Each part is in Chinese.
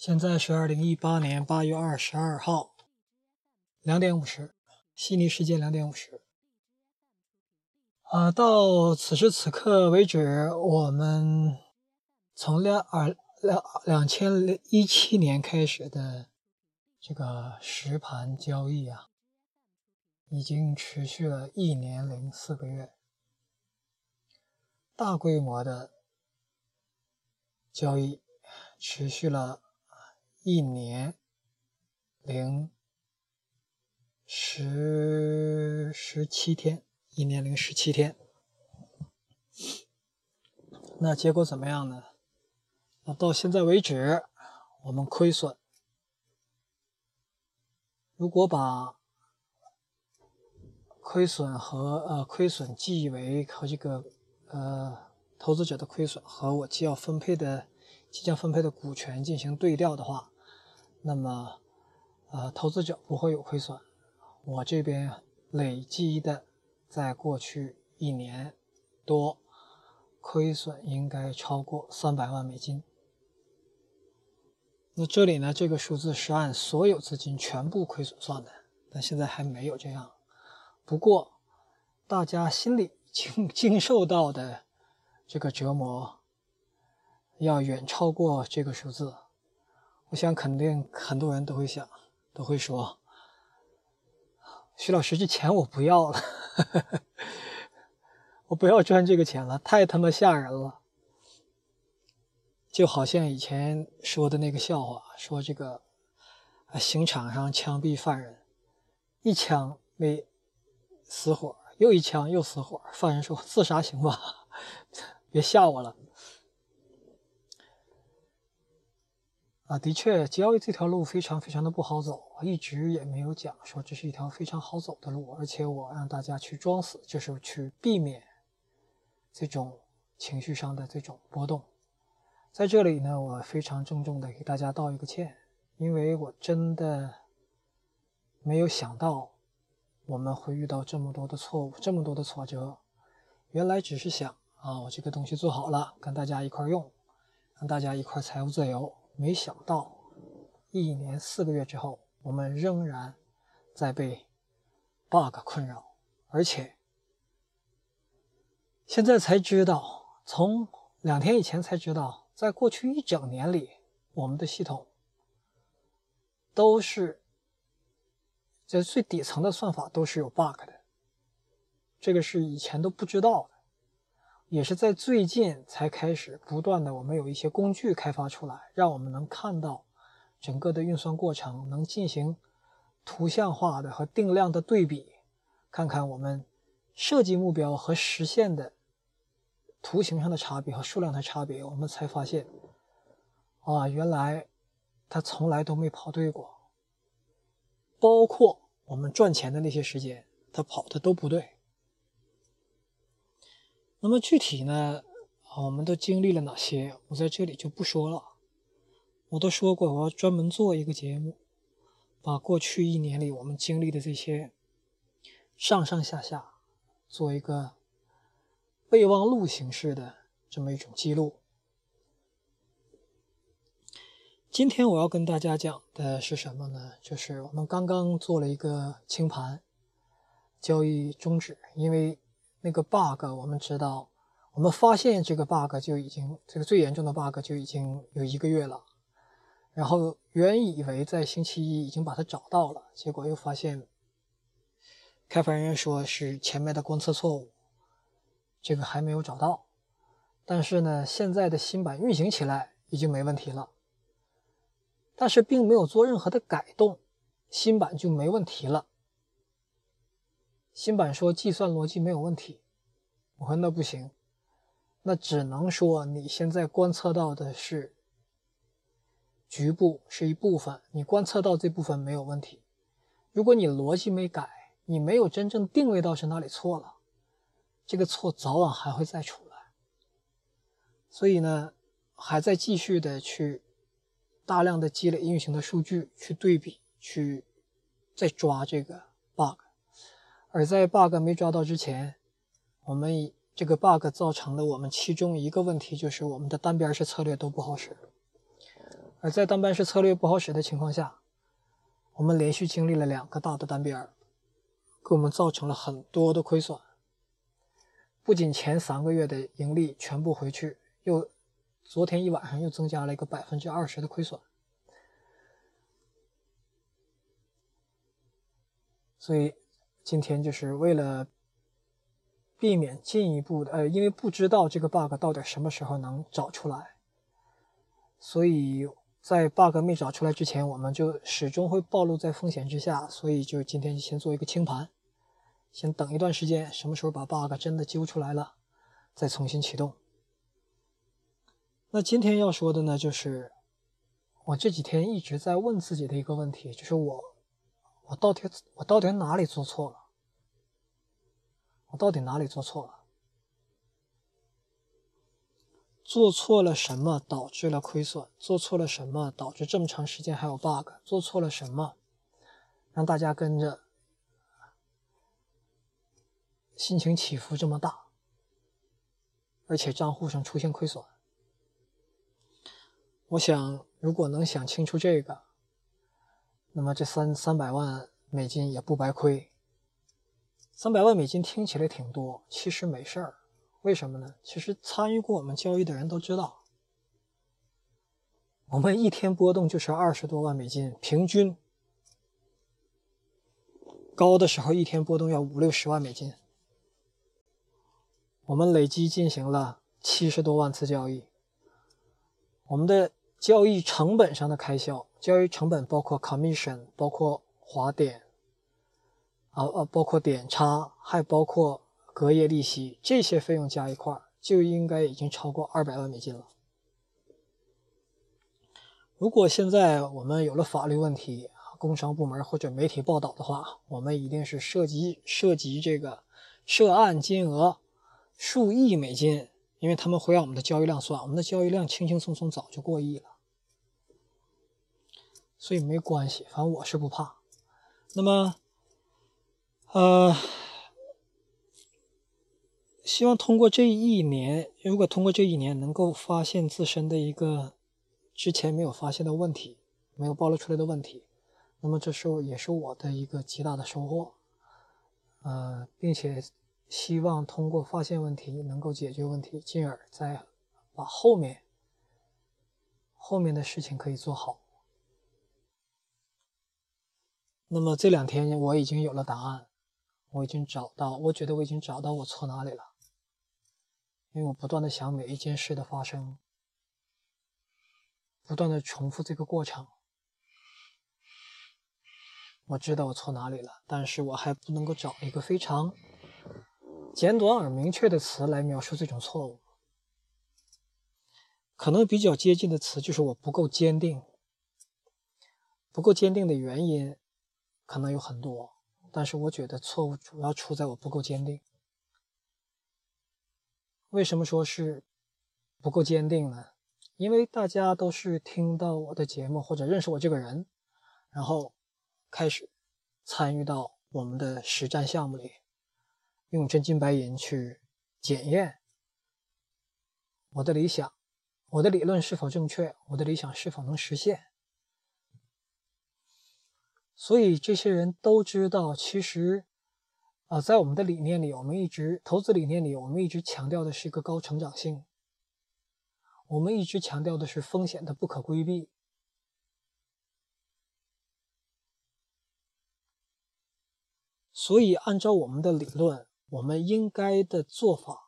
现在是二零一八年八月二十二号两点五十，悉尼时间两点五十。啊，到此时此刻为止，我们从两二两两千一七年开始的这个实盘交易啊，已经持续了一年零四个月，大规模的交易持续了。一年零十十七天，一年零十七天，那结果怎么样呢？那到现在为止，我们亏损。如果把亏损和呃亏损计为和这个呃投资者的亏损和我既要分配的即将分配的股权进行对调的话。那么，呃，投资者不会有亏损。我这边累计的，在过去一年多，亏损应该超过三百万美金。那这里呢，这个数字是按所有资金全部亏损算的，但现在还没有这样。不过，大家心里 经经受到的这个折磨，要远超过这个数字。我想，肯定很多人都会想，都会说：“徐老师，这钱我不要了，我不要赚这个钱了，太他妈吓人了。”就好像以前说的那个笑话，说这个刑场上枪毙犯人，一枪没死火，又一枪又死火，犯人说：“自杀行吧，别吓我了。”啊，的确，交易这条路非常非常的不好走，一直也没有讲说这是一条非常好走的路，而且我让大家去装死，就是去避免这种情绪上的这种波动。在这里呢，我非常郑重的给大家道一个歉，因为我真的没有想到我们会遇到这么多的错误，这么多的挫折。原来只是想啊，我这个东西做好了，跟大家一块用，让大家一块财务自由。没想到，一年四个月之后，我们仍然在被 bug 困扰，而且现在才知道，从两天以前才知道，在过去一整年里，我们的系统都是在最底层的算法都是有 bug 的，这个是以前都不知道的。也是在最近才开始不断的，我们有一些工具开发出来，让我们能看到整个的运算过程，能进行图像化的和定量的对比，看看我们设计目标和实现的图形上的差别和数量的差别，我们才发现，啊，原来它从来都没跑对过，包括我们赚钱的那些时间，它跑的都不对。那么具体呢？我们都经历了哪些？我在这里就不说了。我都说过，我要专门做一个节目，把过去一年里我们经历的这些上上下下，做一个备忘录形式的这么一种记录。今天我要跟大家讲的是什么呢？就是我们刚刚做了一个清盘，交易终止，因为。那个 bug 我们知道，我们发现这个 bug 就已经这个最严重的 bug 就已经有一个月了。然后原以为在星期一已经把它找到了，结果又发现开发人员说是前面的观测错误，这个还没有找到。但是呢，现在的新版运行起来已经没问题了，但是并没有做任何的改动，新版就没问题了。新版说计算逻辑没有问题，我说那不行，那只能说你现在观测到的是局部是一部分，你观测到这部分没有问题。如果你逻辑没改，你没有真正定位到是哪里错了，这个错早晚还会再出来。所以呢，还在继续的去大量的积累运行的数据，去对比，去再抓这个 bug。而在 bug 没抓到之前，我们这个 bug 造成了我们其中一个问题，就是我们的单边式策略都不好使。而在单边式策略不好使的情况下，我们连续经历了两个大的单边，给我们造成了很多的亏损。不仅前三个月的盈利全部回去，又昨天一晚上又增加了一个百分之二十的亏损。所以今天就是为了避免进一步的，呃，因为不知道这个 bug 到底什么时候能找出来，所以。在 bug 没找出来之前，我们就始终会暴露在风险之下，所以就今天就先做一个清盘，先等一段时间，什么时候把 bug 真的揪出来了，再重新启动。那今天要说的呢，就是我这几天一直在问自己的一个问题，就是我，我到底我到底哪里做错了？我到底哪里做错了？做错了什么导致了亏损？做错了什么导致这么长时间还有 bug？做错了什么让大家跟着心情起伏这么大，而且账户上出现亏损？我想，如果能想清楚这个，那么这三三百万美金也不白亏。三百万美金听起来挺多，其实没事儿。为什么呢？其实参与过我们交易的人都知道，我们一天波动就是二十多万美金，平均高的时候一天波动要五六十万美金。我们累计进行了七十多万次交易，我们的交易成本上的开销，交易成本包括 commission，包括划点，啊啊，包括点差，还包括。隔夜利息这些费用加一块儿就应该已经超过二百万美金了。如果现在我们有了法律问题，工商部门或者媒体报道的话，我们一定是涉及涉及这个涉案金额数亿美金，因为他们会让我们的交易量算，我们的交易量轻轻松松早就过亿了，所以没关系，反正我是不怕。那么，呃。希望通过这一年，如果通过这一年能够发现自身的一个之前没有发现的问题，没有暴露出来的问题，那么这时候也是我的一个极大的收获。呃，并且希望通过发现问题能够解决问题，进而再把后面后面的事情可以做好。那么这两天我已经有了答案，我已经找到，我觉得我已经找到我错哪里了。因为我不断的想每一件事的发生，不断的重复这个过程，我知道我错哪里了，但是我还不能够找一个非常简短而明确的词来描述这种错误。可能比较接近的词就是我不够坚定。不够坚定的原因可能有很多，但是我觉得错误主要出在我不够坚定。为什么说是不够坚定呢？因为大家都是听到我的节目或者认识我这个人，然后开始参与到我们的实战项目里，用真金白银去检验我的理想，我的理论是否正确，我的理想是否能实现。所以这些人都知道，其实。啊，在我们的理念里，我们一直投资理念里，我们一直强调的是一个高成长性。我们一直强调的是风险的不可规避。所以，按照我们的理论，我们应该的做法，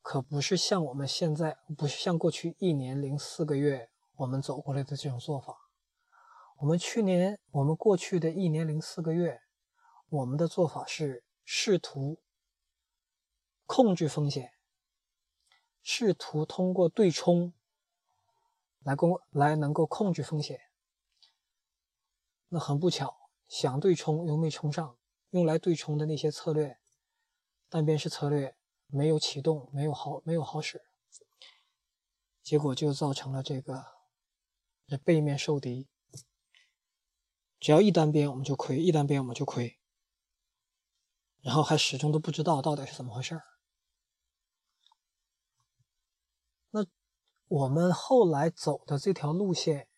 可不是像我们现在，不是像过去一年零四个月我们走过来的这种做法。我们去年，我们过去的一年零四个月。我们的做法是试图控制风险，试图通过对冲来攻来能够控制风险。那很不巧，想对冲又没冲上，用来对冲的那些策略，单边式策略没有启动，没有好没有好使，结果就造成了这个这背面受敌。只要一单边我们就亏，一单边我们就亏。然后还始终都不知道到底是怎么回事儿。那我们后来走的这条路线，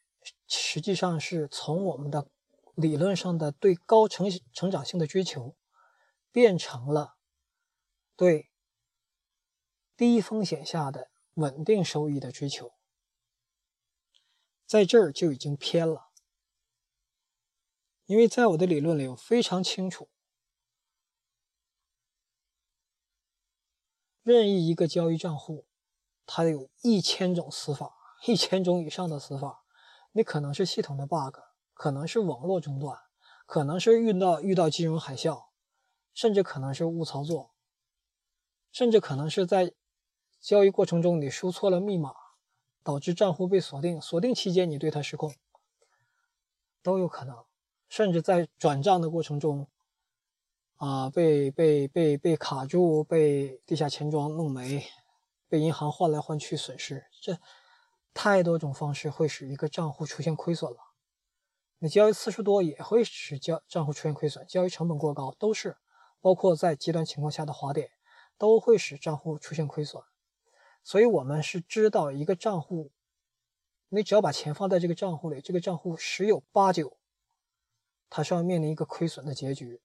实际上是从我们的理论上的对高成成长性的追求，变成了对低风险下的稳定收益的追求，在这儿就已经偏了。因为在我的理论里，我非常清楚，任意一个交易账户。它有一千种死法，一千种以上的死法。你可能是系统的 bug，可能是网络中断，可能是遇到遇到金融海啸，甚至可能是误操作，甚至可能是在交易过程中你输错了密码，导致账户被锁定。锁定期间你对它失控，都有可能。甚至在转账的过程中，啊，被被被被卡住，被地下钱庄弄没。被银行换来换去损失，这太多种方式会使一个账户出现亏损了。你交易次数多也会使交账户出现亏损，交易成本过高都是，包括在极端情况下的滑点，都会使账户出现亏损。所以，我们是知道一个账户，你只要把钱放在这个账户里，这个账户十有八九，它是要面临一个亏损的结局。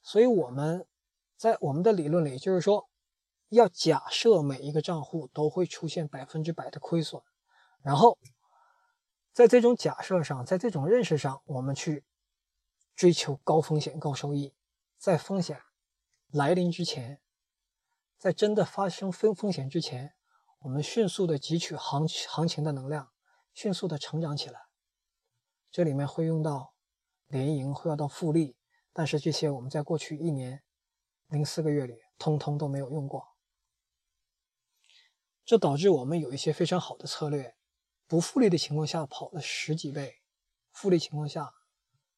所以，我们在我们的理论里就是说。要假设每一个账户都会出现百分之百的亏损，然后在这种假设上，在这种认识上，我们去追求高风险高收益，在风险来临之前，在真的发生风风险之前，我们迅速的汲取行行情的能量，迅速的成长起来。这里面会用到连营，会要到复利，但是这些我们在过去一年零四个月里，通通都没有用过。这导致我们有一些非常好的策略，不复利的情况下跑了十几倍，复利情况下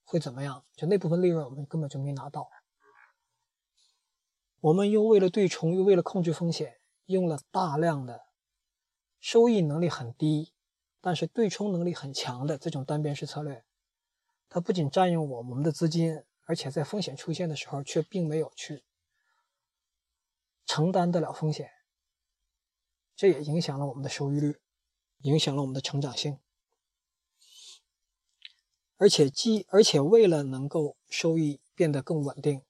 会怎么样？就那部分利润我们根本就没拿到。我们又为了对冲，又为了控制风险，用了大量的收益能力很低，但是对冲能力很强的这种单边式策略。它不仅占用我们的资金，而且在风险出现的时候却并没有去承担得了风险。这也影响了我们的收益率，影响了我们的成长性，而且既而且为了能够收益变得更稳定，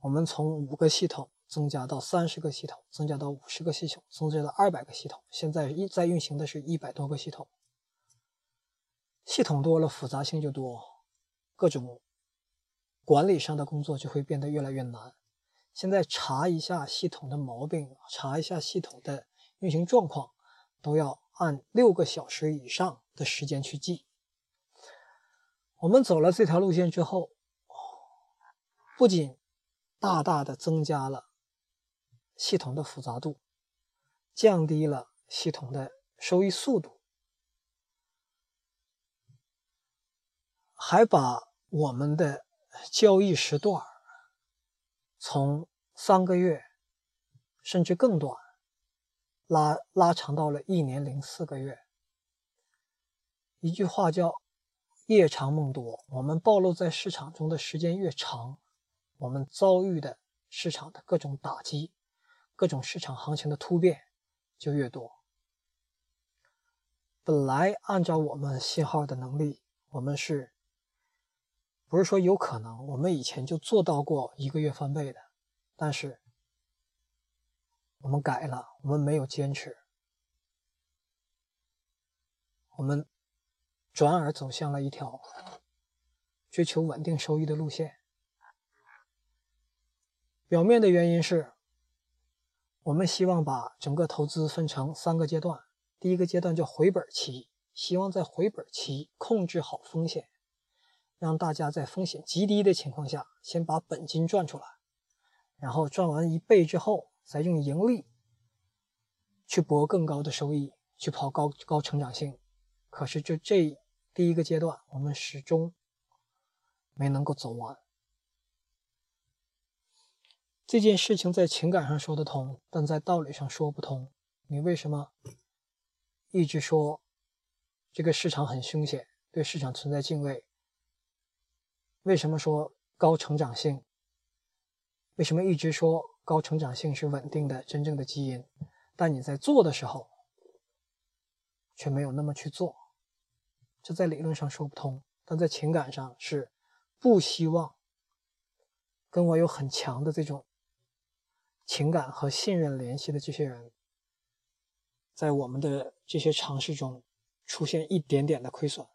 我们从五个系统增加到三十个系统，增加到五十个系统，增加到二百个系统，现在一在运行的是一百多个系统。系统多了，复杂性就多，各种管理上的工作就会变得越来越难。现在查一下系统的毛病，查一下系统的运行状况，都要按六个小时以上的时间去记。我们走了这条路线之后，不仅大大的增加了系统的复杂度，降低了系统的收益速度，还把我们的交易时段。从三个月甚至更短，拉拉长到了一年零四个月。一句话叫“夜长梦多”。我们暴露在市场中的时间越长，我们遭遇的市场的各种打击、各种市场行情的突变就越多。本来按照我们信号的能力，我们是。不是说有可能，我们以前就做到过一个月翻倍的，但是我们改了，我们没有坚持，我们转而走向了一条追求稳定收益的路线。表面的原因是，我们希望把整个投资分成三个阶段，第一个阶段叫回本期，希望在回本期控制好风险。让大家在风险极低的情况下，先把本金赚出来，然后赚完一倍之后，再用盈利去博更高的收益，去跑高高成长性。可是，就这第一个阶段，我们始终没能够走完。这件事情在情感上说得通，但在道理上说不通。你为什么一直说这个市场很凶险，对市场存在敬畏？为什么说高成长性？为什么一直说高成长性是稳定的、真正的基因？但你在做的时候，却没有那么去做，这在理论上说不通，但在情感上是不希望跟我有很强的这种情感和信任联系的这些人，在我们的这些尝试中出现一点点的亏损。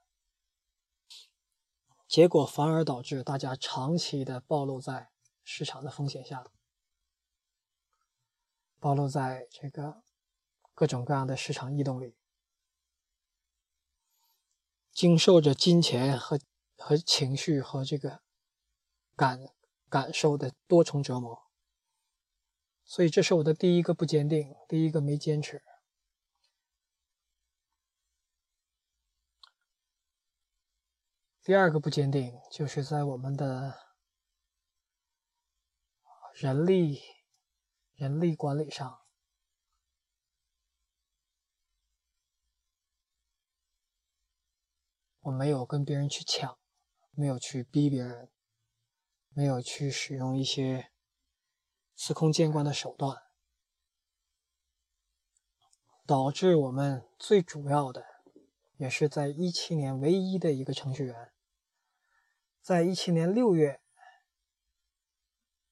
结果反而导致大家长期的暴露在市场的风险下，暴露在这个各种各样的市场异动里，经受着金钱和和情绪和这个感感受的多重折磨。所以这是我的第一个不坚定，第一个没坚持。第二个不坚定，就是在我们的人力人力管理上，我没有跟别人去抢，没有去逼别人，没有去使用一些司空见惯的手段，导致我们最主要的，也是在一七年唯一的一个程序员。在一七年六月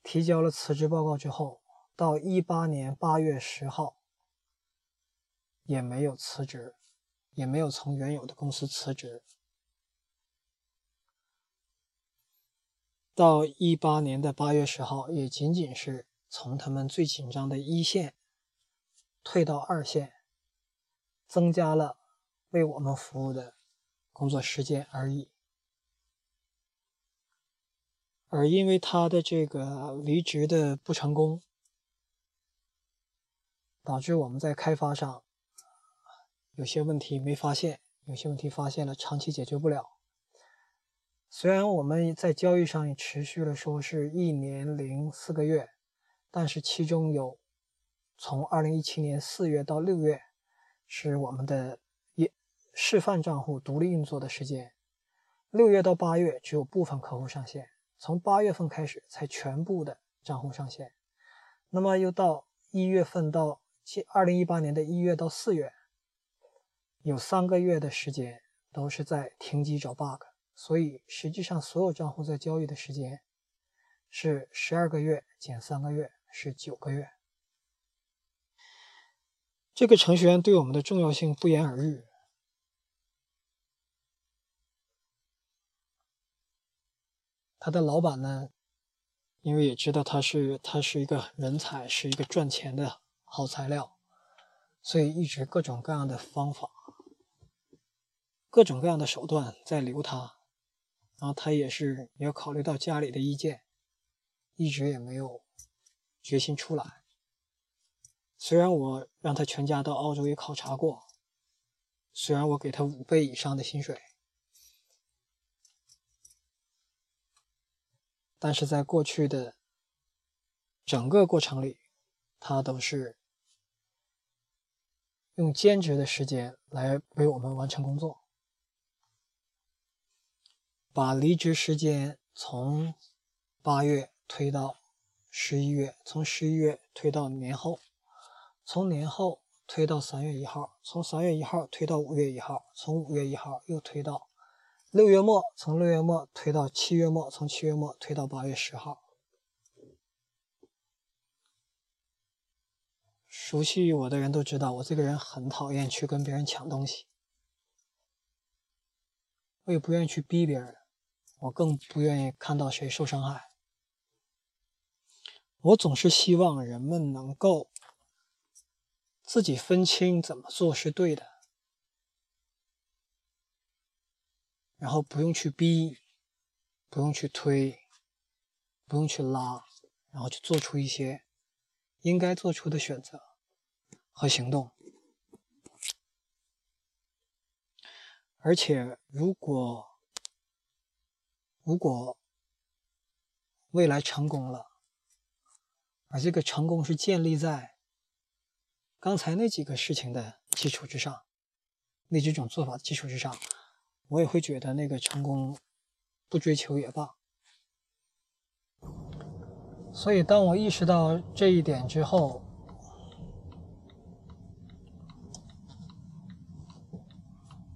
提交了辞职报告之后，到一八年八月十号也没有辞职，也没有从原有的公司辞职。到一八年的八月十号，也仅仅是从他们最紧张的一线退到二线，增加了为我们服务的工作时间而已。而因为他的这个离职的不成功，导致我们在开发上有些问题没发现，有些问题发现了，长期解决不了。虽然我们在交易上也持续了说是一年零四个月，但是其中有从二零一七年四月到六月是我们的一示范账户独立运作的时间，六月到八月只有部分客户上线。从八月份开始才全部的账户上线，那么又到一月份到二零一八年的一月到四月，有三个月的时间都是在停机找 bug，所以实际上所有账户在交易的时间是十二个月减三个月是九个月。这个程序员对我们的重要性不言而喻。他的老板呢，因为也知道他是他是一个人才，是一个赚钱的好材料，所以一直各种各样的方法、各种各样的手段在留他。然后他也是也要考虑到家里的意见，一直也没有决心出来。虽然我让他全家到澳洲也考察过，虽然我给他五倍以上的薪水。但是在过去的整个过程里，他都是用兼职的时间来为我们完成工作，把离职时间从八月推到十一月，从十一月推到年后，从年后推到三月一号，从三月一号推到五月一号，从五月一号又推到。六月末，从六月末推到七月末，从七月末推到八月十号。熟悉我的人都知道，我这个人很讨厌去跟别人抢东西，我也不愿意去逼别人，我更不愿意看到谁受伤害。我总是希望人们能够自己分清怎么做是对的。然后不用去逼，不用去推，不用去拉，然后去做出一些应该做出的选择和行动。而且，如果如果未来成功了，而这个成功是建立在刚才那几个事情的基础之上，那几种做法的基础之上。我也会觉得那个成功不追求也罢。所以，当我意识到这一点之后，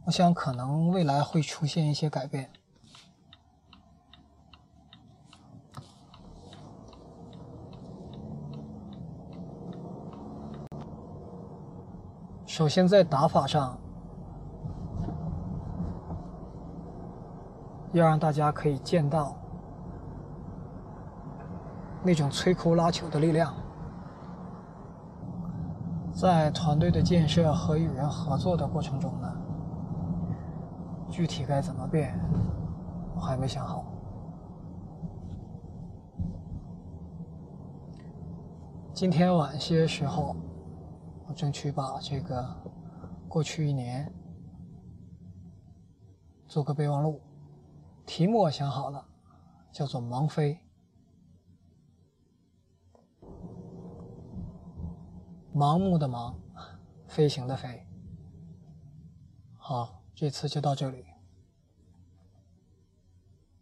我想可能未来会出现一些改变。首先在打法上，要让大家可以见到那种摧枯拉朽的力量。在团队的建设和与人合作的过程中呢，具体该怎么变，我还没想好。今天晚些时候，我争取把这个过去一年做个备忘录，题目我想好了，叫做“盲飞”。盲目的盲，飞行的飞。好，这次就到这里。